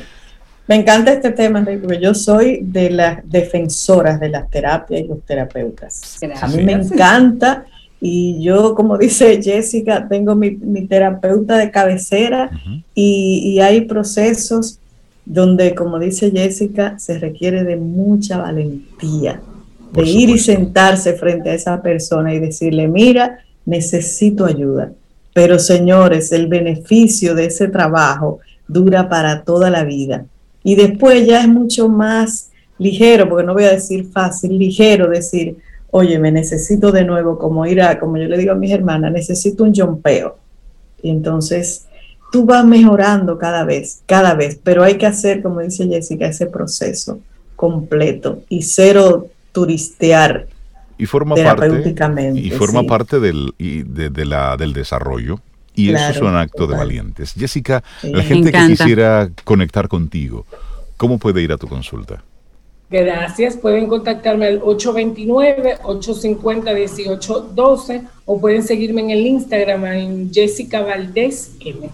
me encanta este tema, porque yo soy de las defensoras de las terapias y los terapeutas. A mí me encanta y yo, como dice Jessica, tengo mi, terapeuta de cabecera y, hay procesos donde, como dice Jessica, se requiere de mucha valentía, de ir y sentarse frente a esa persona y decirle, mira, necesito ayuda. Pero señores, el beneficio de ese trabajo dura para toda la vida. Y después ya es mucho más ligero, porque no voy a decir fácil, ligero decir, oye, me necesito de nuevo, como ir a, como yo le digo a mis hermanas, necesito un jompeo. Y entonces tú vas mejorando cada vez, cada vez, pero hay que hacer, como dice Jessica, ese proceso completo y cero turistear. Y forma parte, y forma parte del, de, la, del desarrollo y eso es un acto de valientes. Jessica, la gente que quisiera conectar contigo, ¿cómo puede ir a tu consulta? Gracias. Pueden contactarme al 829-850-1812 o pueden seguirme en el Instagram en Jessica Valdés M.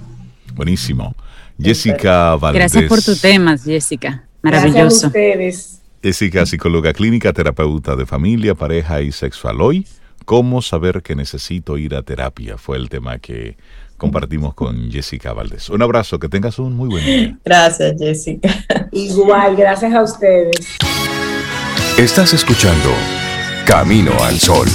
Buenísimo. Jessica Valdés. Gracias por tus temas, Jessica. Maravilloso. Gracias a ustedes. Jessica, psicóloga clínica, terapeuta de familia, pareja y sexual. Hoy ¿Cómo saber que necesito ir a terapia? Fue el tema que compartimos con Jessica Valdés. Un abrazo, que tengas un muy buen día. Gracias, Jessica. Igual, gracias a ustedes. Estás escuchando Camino al Sol.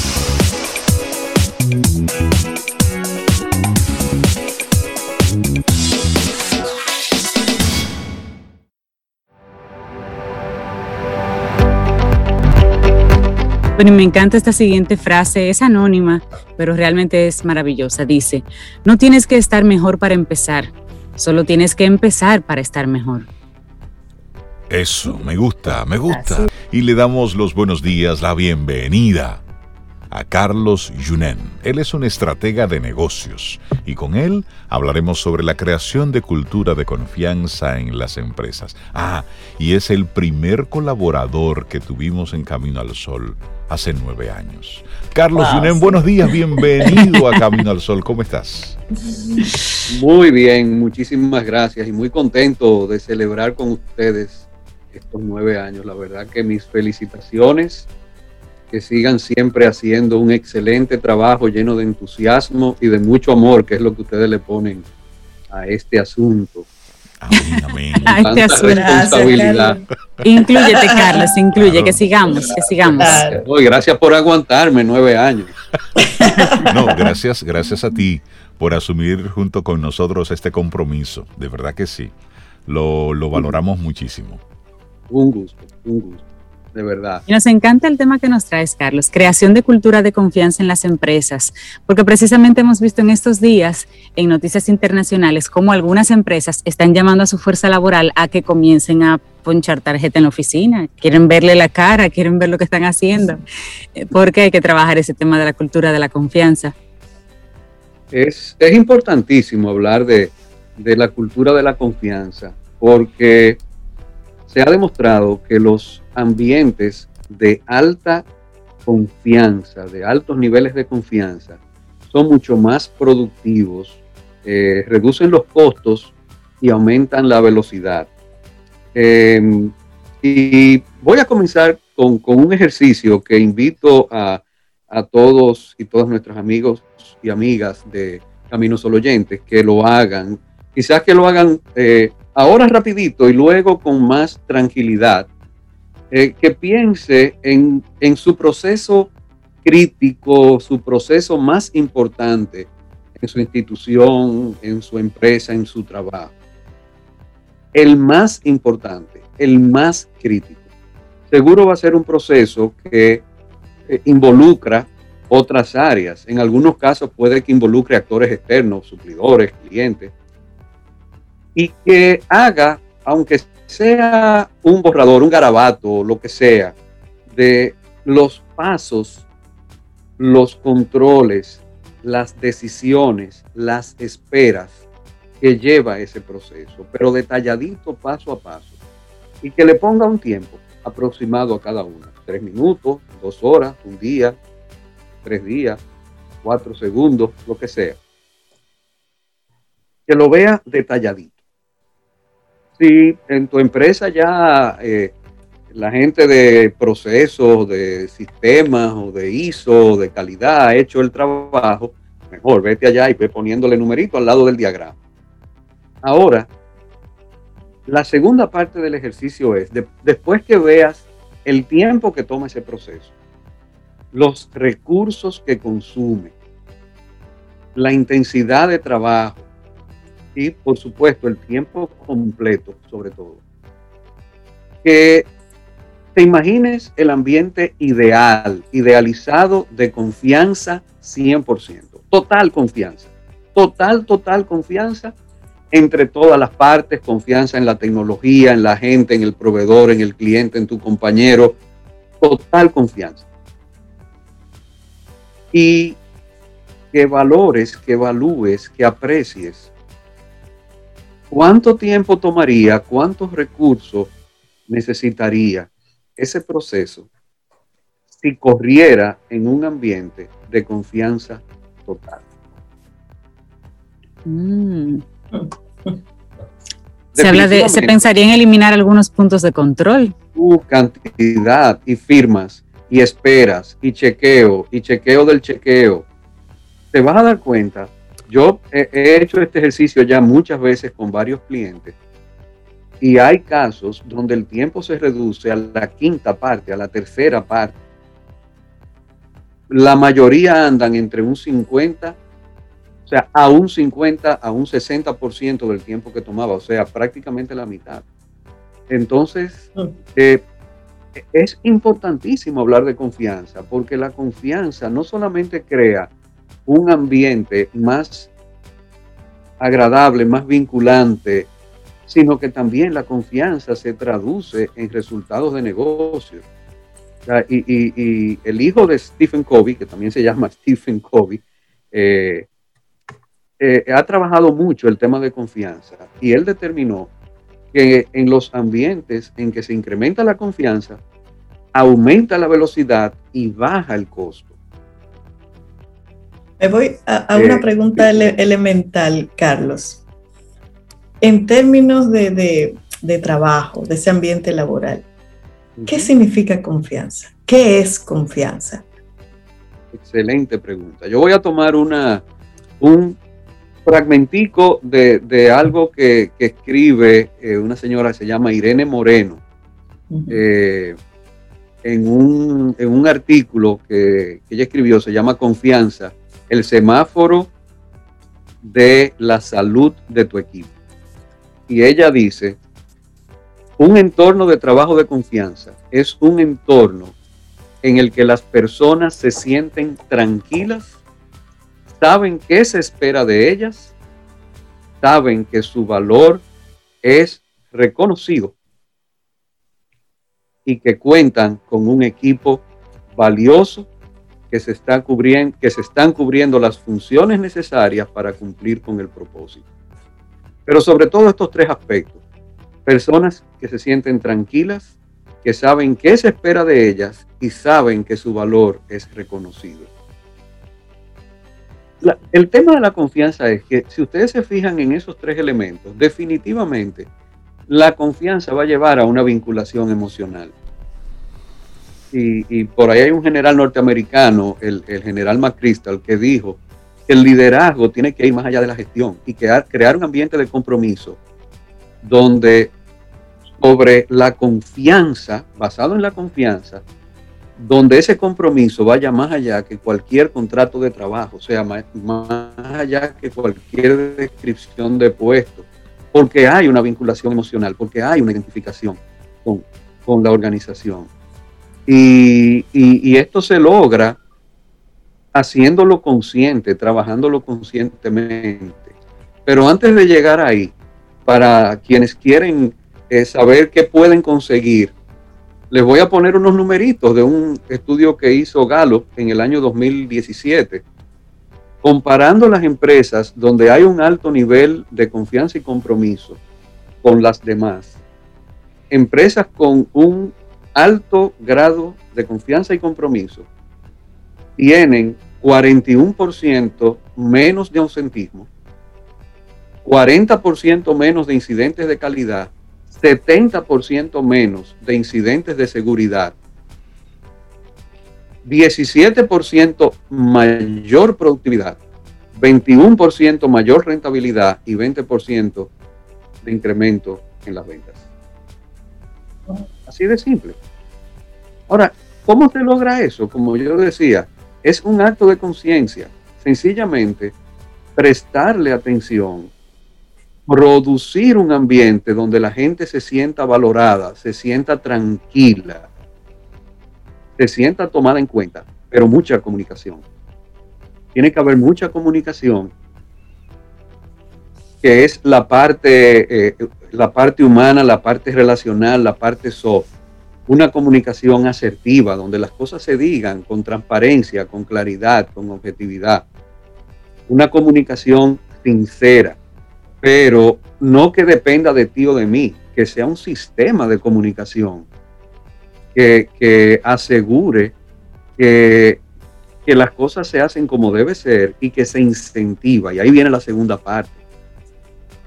Bueno, me encanta esta siguiente frase, es anónima, pero realmente es maravillosa. Dice, no tienes que estar mejor para empezar, solo tienes que empezar para estar mejor. Eso, me gusta, me gusta. Y le damos los buenos días, la bienvenida a Carlos Yunen. Él es un estratega de negocios y con él hablaremos sobre la creación de cultura de confianza en las empresas. Ah, y es el primer colaborador que tuvimos en Camino al Sol hace nueve años. Carlos Yunen, buenos días, bienvenido a Camino al Sol, ¿cómo estás? Muy bien, muchísimas gracias y muy contento de celebrar con ustedes estos nueve años. La verdad que mis felicitaciones que sigan siempre haciendo un excelente trabajo lleno de entusiasmo y de mucho amor, que es lo que ustedes le ponen a este asunto. Amén, amén. Tanta responsabilidad. Incluyete, Carlos, incluye, que sigamos, que sigamos. gracias por aguantarme nueve años. no, gracias, gracias a ti por asumir junto con nosotros este compromiso. De verdad que sí. Lo, lo valoramos muchísimo. Un gusto, un gusto de verdad. Y nos encanta el tema que nos traes, Carlos, creación de cultura de confianza en las empresas, porque precisamente hemos visto en estos días en noticias internacionales cómo algunas empresas están llamando a su fuerza laboral a que comiencen a ponchar tarjeta en la oficina, quieren verle la cara, quieren ver lo que están haciendo, eh, porque hay que trabajar ese tema de la cultura de la confianza. Es, es importantísimo hablar de, de la cultura de la confianza, porque se ha demostrado que los ambientes de alta confianza, de altos niveles de confianza, son mucho más productivos, eh, reducen los costos y aumentan la velocidad. Em, y voy a comenzar con, un ejercicio que invito a, todos y todos nuestros amigos y amigas de Caminos Solo Oyentes que lo hagan. Quizás que lo hagan eh, ahora rapidito y luego con más tranquilidad, eh, que piense en, en su proceso crítico, su proceso más importante en su institución, en su empresa, en su trabajo. El más importante, el más crítico. Seguro va a ser un proceso que eh, involucra otras áreas. En algunos casos puede que involucre actores externos, suplidores, clientes, y que haga, aunque sea un borrador, un garabato, lo que sea, de los pasos, los controles, las decisiones, las esperas que lleva ese proceso, pero detalladito paso a paso. Y que le ponga un tiempo aproximado a cada una. Tres minutos, dos horas, un día, tres días, cuatro segundos, lo que sea. Que lo vea detalladito. Si en tu empresa ya eh, la gente de procesos, de sistemas o de ISO, de calidad ha hecho el trabajo, mejor vete allá y ve poniéndole numerito al lado del diagrama. Ahora, la segunda parte del ejercicio es, después que veas el tiempo que toma ese proceso, los recursos que consume, la intensidad de trabajo y, por supuesto, el tiempo completo, sobre todo. Que te imagines el ambiente ideal, idealizado de confianza 100%, total confianza, total, total confianza entre todas las partes, confianza en la tecnología, en la gente, en el proveedor, en el cliente, en tu compañero, total confianza. Y que valores, que evalúes, que aprecies. ¿Cuánto tiempo tomaría, cuántos recursos necesitaría ese proceso si corriera en un ambiente de confianza total? Mm. Se habla de, se pensaría en eliminar algunos puntos de control. Tu cantidad y firmas y esperas y chequeo y chequeo del chequeo. Te vas a dar cuenta. Yo he, he hecho este ejercicio ya muchas veces con varios clientes y hay casos donde el tiempo se reduce a la quinta parte, a la tercera parte. La mayoría andan entre un 50 sea, a un 50, a un 60% del tiempo que tomaba, o sea, prácticamente la mitad. Entonces, mm. eh, es importantísimo hablar de confianza, porque la confianza no solamente crea un ambiente más agradable, más vinculante, sino que también la confianza se traduce en resultados de negocio. y, el hijo de Stephen Covey, que también se llama Stephen Covey, eh, eh, ha trabajado mucho el tema de confianza y él determinó que en los ambientes en que se incrementa la confianza, aumenta la velocidad y baja el costo. Me voy a, una pregunta elemental, Carlos. En términos de, trabajo, de ese ambiente laboral, ¿qué significa confianza? ¿Qué es confianza? Excelente pregunta. Yo voy a tomar una, un fragmentico de, algo que, escribe eh, una señora que se llama Irene Moreno eh, en, un, artículo que, que, ella escribió, se llama Confianza, el semáforo de la salud de tu equipo. Y ella dice, un entorno de trabajo de confianza es un entorno en el que las personas se sienten tranquilas saben qué se espera de ellas, saben que su valor es reconocido y que cuentan con un equipo valioso que se, están cubriendo las funciones necesarias para cumplir con el propósito. Pero sobre todo estos tres aspectos, personas que se sienten tranquilas, que saben qué se espera de ellas y saben que su valor es reconocido el tema de la confianza es que si ustedes se fijan en esos tres elementos, definitivamente la confianza va a llevar a una vinculación emocional. Y, por ahí hay un general norteamericano, el, general McChrystal, que dijo que el liderazgo tiene que ir más allá de la gestión y crear un ambiente de compromiso donde sobre la confianza, basado en la confianza, donde ese compromiso vaya más allá que cualquier contrato de trabajo, o sea, más, allá que cualquier descripción de puesto, porque hay una vinculación emocional, porque hay una identificación con, la organización. Y, esto se logra haciéndolo consciente, trabajándolo conscientemente. Pero antes de llegar ahí, para quienes quieren es saber qué pueden conseguir. Les voy a poner unos numeritos de un estudio que hizo Gallup en el año 2017, comparando las empresas donde hay un alto nivel de confianza y compromiso con las demás. Empresas con un alto grado de confianza y compromiso tienen 41% menos de ausentismo, 40% menos de incidentes de calidad, 70% menos de incidentes de seguridad, 17% mayor productividad, 21% mayor rentabilidad y 20% de incremento en las ventas. Así de simple. Ahora, ¿cómo se logra eso? Como yo decía, es un acto de conciencia. Sencillamente, prestarle atención, producir un ambiente donde la gente se sienta valorada, se sienta tranquila, se sienta tomada en cuenta, pero mucha comunicación. Tiene que haber mucha comunicación, que es la parte, eh, la parte humana, la parte relacional, la parte soft una comunicación asertiva, donde las cosas se digan con transparencia, con claridad, con objetividad. Una comunicación sincera, pero no que dependa de ti o de mí, que sea un sistema de comunicación que, asegure que, que las cosas se hacen como debe ser y que se incentiva. Y ahí viene la segunda parte.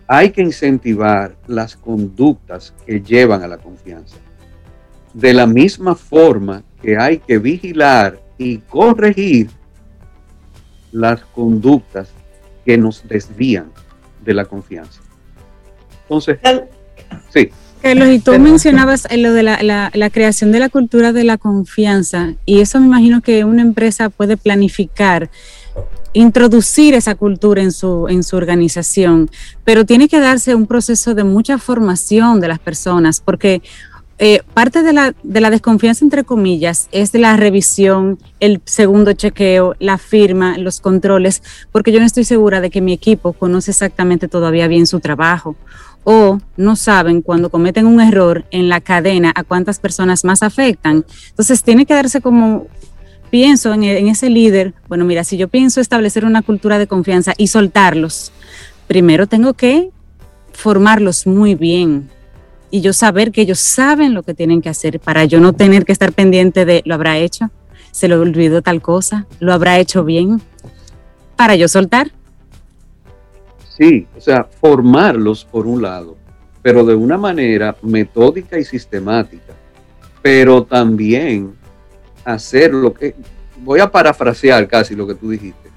Hay que incentivar las conductas que llevan a la confianza de la misma forma que hay que vigilar y corregir las conductas que nos desvían de la confianza. Entonces, sí. Carlos, y tú mencionabas lo de la, la, creación de la cultura de la confianza, y eso me imagino que una empresa puede planificar introducir esa cultura en su, en su organización, pero tiene que darse un proceso de mucha formación de las personas, porque eh, parte de la, de la desconfianza, entre comillas, es la revisión, el segundo chequeo, la firma, los controles, porque yo no estoy segura de que mi equipo conoce exactamente todavía bien su trabajo o no saben cuando cometen un error en la cadena a cuántas personas más afectan. Entonces tiene que darse como, pienso en, en ese líder, bueno, mira, si yo pienso establecer una cultura de confianza y soltarlos, primero tengo que formarlos muy bien, y yo saber que ellos saben lo que tienen que hacer para yo no tener que estar pendiente de lo habrá hecho, se le olvidó tal cosa, lo habrá hecho bien, para yo soltar. Sí, o sea, formarlos por un lado, pero de una manera metódica y sistemática, pero también hacer lo que, voy a parafrasear casi lo que tú dijiste,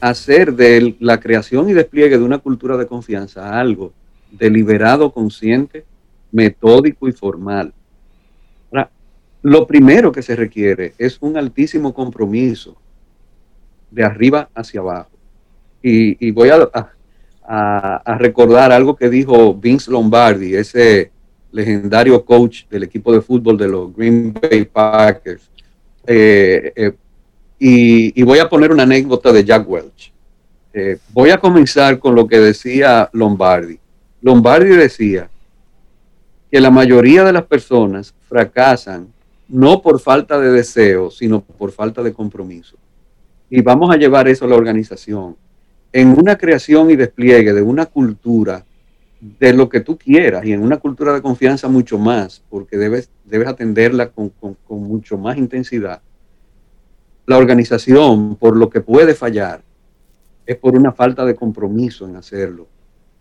hacer de la creación y despliegue de una cultura de confianza algo deliberado, consciente, metódico y formal. lo primero que se requiere es un altísimo compromiso de arriba hacia abajo. Y, voy a, recordar algo que dijo Vince Lombardi, ese legendario coach del equipo de fútbol de los Green Bay Packers. Eh, eh, y, voy a poner una anécdota de Jack Welch. Eh, voy a comenzar con lo que decía Lombardi. Lombardi decía que la mayoría de las personas fracasan no por falta de deseo, sino por falta de compromiso. Y vamos a llevar eso a la organización. En una creación y despliegue de una cultura de lo que tú quieras y en una cultura de confianza mucho más, porque debes, debes atenderla con, con mucho más intensidad. La organización, por lo que puede fallar, es por una falta de compromiso en hacerlo,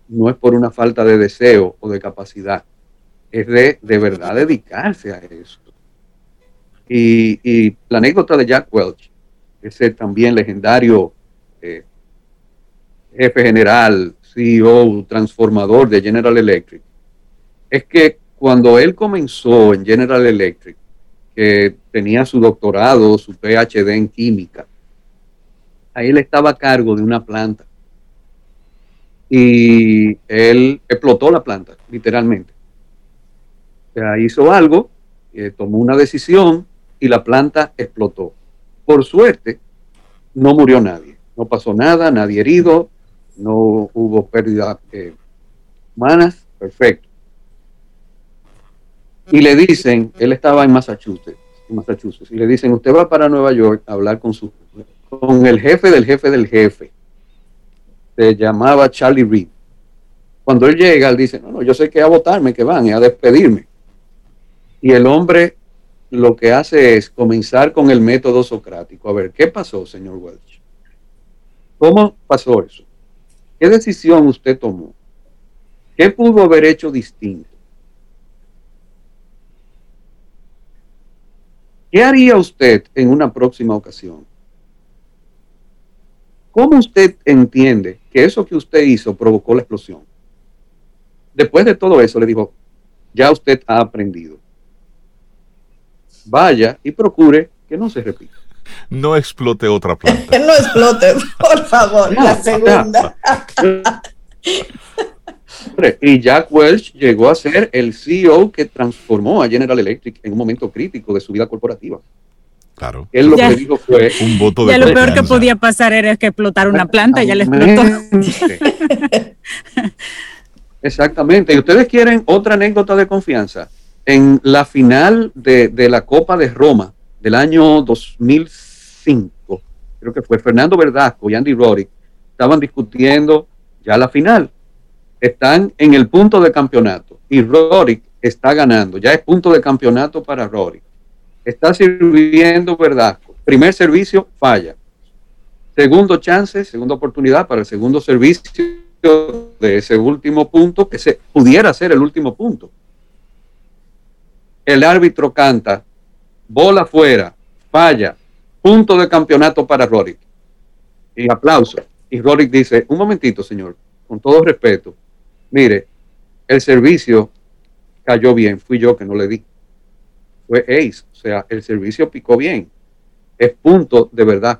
no es por una falta de deseo o de capacidad es de, de verdad dedicarse a eso. Y, la anécdota de Jack Welch, ese también legendario eh, jefe general, CEO, transformador de General Electric, es que cuando él comenzó en General Electric, que tenía su doctorado, su PhD en química, ahí él estaba a cargo de una planta. Y él explotó la planta, literalmente hizo algo, eh, tomó una decisión y la planta explotó. Por suerte, no murió nadie, no pasó nada, nadie herido, no hubo pérdidas eh, humanas, perfecto. y le dicen, él estaba en Massachusetts, Massachusetts, y le dicen, usted va para Nueva York a hablar con su con el jefe del jefe del jefe. Se llamaba Charlie Reed. Cuando él llega, él dice, no, no, yo sé que a votarme, que van, a despedirme. Y el hombre lo que hace es comenzar con el método socrático. A ver, ¿qué pasó, señor Welch? ¿Cómo pasó eso? ¿Qué decisión usted tomó? ¿Qué pudo haber hecho distinto? ¿Qué haría usted en una próxima ocasión? ¿Cómo usted entiende que eso que usted hizo provocó la explosión? Después de todo eso, le dijo, ya usted ha aprendido. Vaya y procure que no se repita. No explote otra planta. no explote, por favor, la segunda. Y Jack Welch llegó a ser el CEO que transformó a General Electric en un momento crítico de su vida corporativa. Claro. Él lo que dijo fue un voto de Ya lo peor que podía pasar era que explotar una planta y ya le explotó. Exactamente. ¿Y ustedes quieren otra anécdota de confianza? En la final de, de la Copa de Roma del año 2005, creo que fue Fernando Verdasco y Andy Roddick, estaban discutiendo ya la final están en el punto de campeonato y Rory está ganando. Ya es punto de campeonato para Rory. Está sirviendo verdad. Primer servicio, falla. Segundo chance, segunda oportunidad para el segundo servicio de ese último punto, que se pudiera ser el último punto. El árbitro canta, bola fuera, falla, punto de campeonato para Rory. Y aplauso. Y Rory dice, un momentito, señor, con todo respeto, Mire, el servicio cayó bien, fui yo que no le di. Fue Ace, o sea, el servicio picó bien. Es punto de verdad.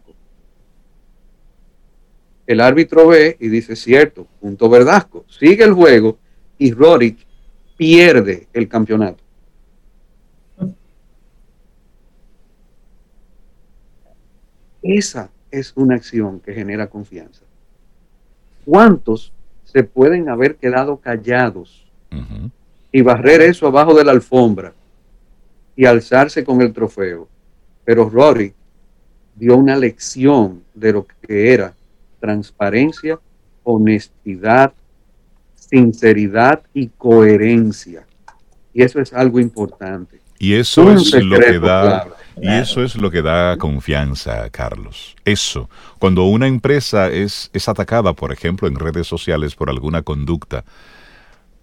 El árbitro ve y dice, cierto, punto verdasco. Sigue el juego y Rorik pierde el campeonato. Esa es una acción que genera confianza. ¿Cuántos se pueden haber quedado callados y barrer eso abajo de la alfombra y alzarse con el trofeo. Pero Rory dio una lección de lo que era transparencia, honestidad, sinceridad y coherencia. Y eso es algo importante. Y eso es lo que da y eso es lo que da confianza, Carlos. Eso, cuando una empresa es, es atacada, por ejemplo, en redes sociales por alguna conducta,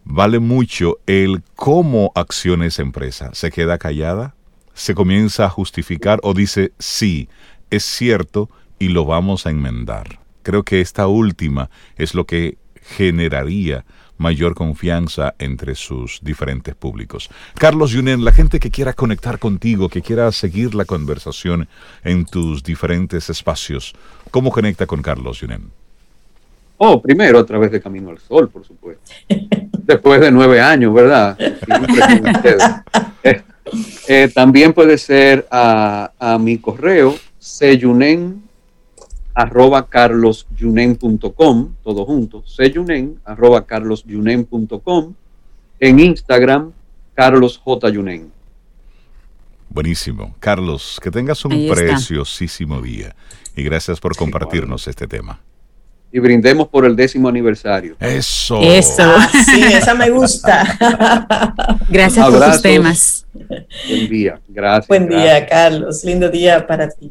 vale mucho el cómo acciona esa empresa. ¿Se queda callada? ¿Se comienza a justificar o dice, sí, es cierto y lo vamos a enmendar? Creo que esta última es lo que generaría mayor confianza entre sus diferentes públicos. Carlos Yunen, la gente que quiera conectar contigo, que quiera seguir la conversación en tus diferentes espacios, ¿cómo conecta con Carlos Yunen? Oh, primero a través de Camino al Sol, por supuesto. Después de nueve años, ¿verdad? Eh, eh, también puede ser a, a mi correo, seyunen arroba carlosyunen.com, todo junto, seyunen, arroba carlosyunen.com, en Instagram, Carlos J. Yunen. Buenísimo. Carlos, que tengas un preciosísimo día y gracias por compartirnos este tema. Y brindemos por el décimo aniversario. Eso. Eso. Ah, sí, esa me gusta. gracias por tus temas. Buen día. Gracias. Buen día, Carlos. Lindo día para ti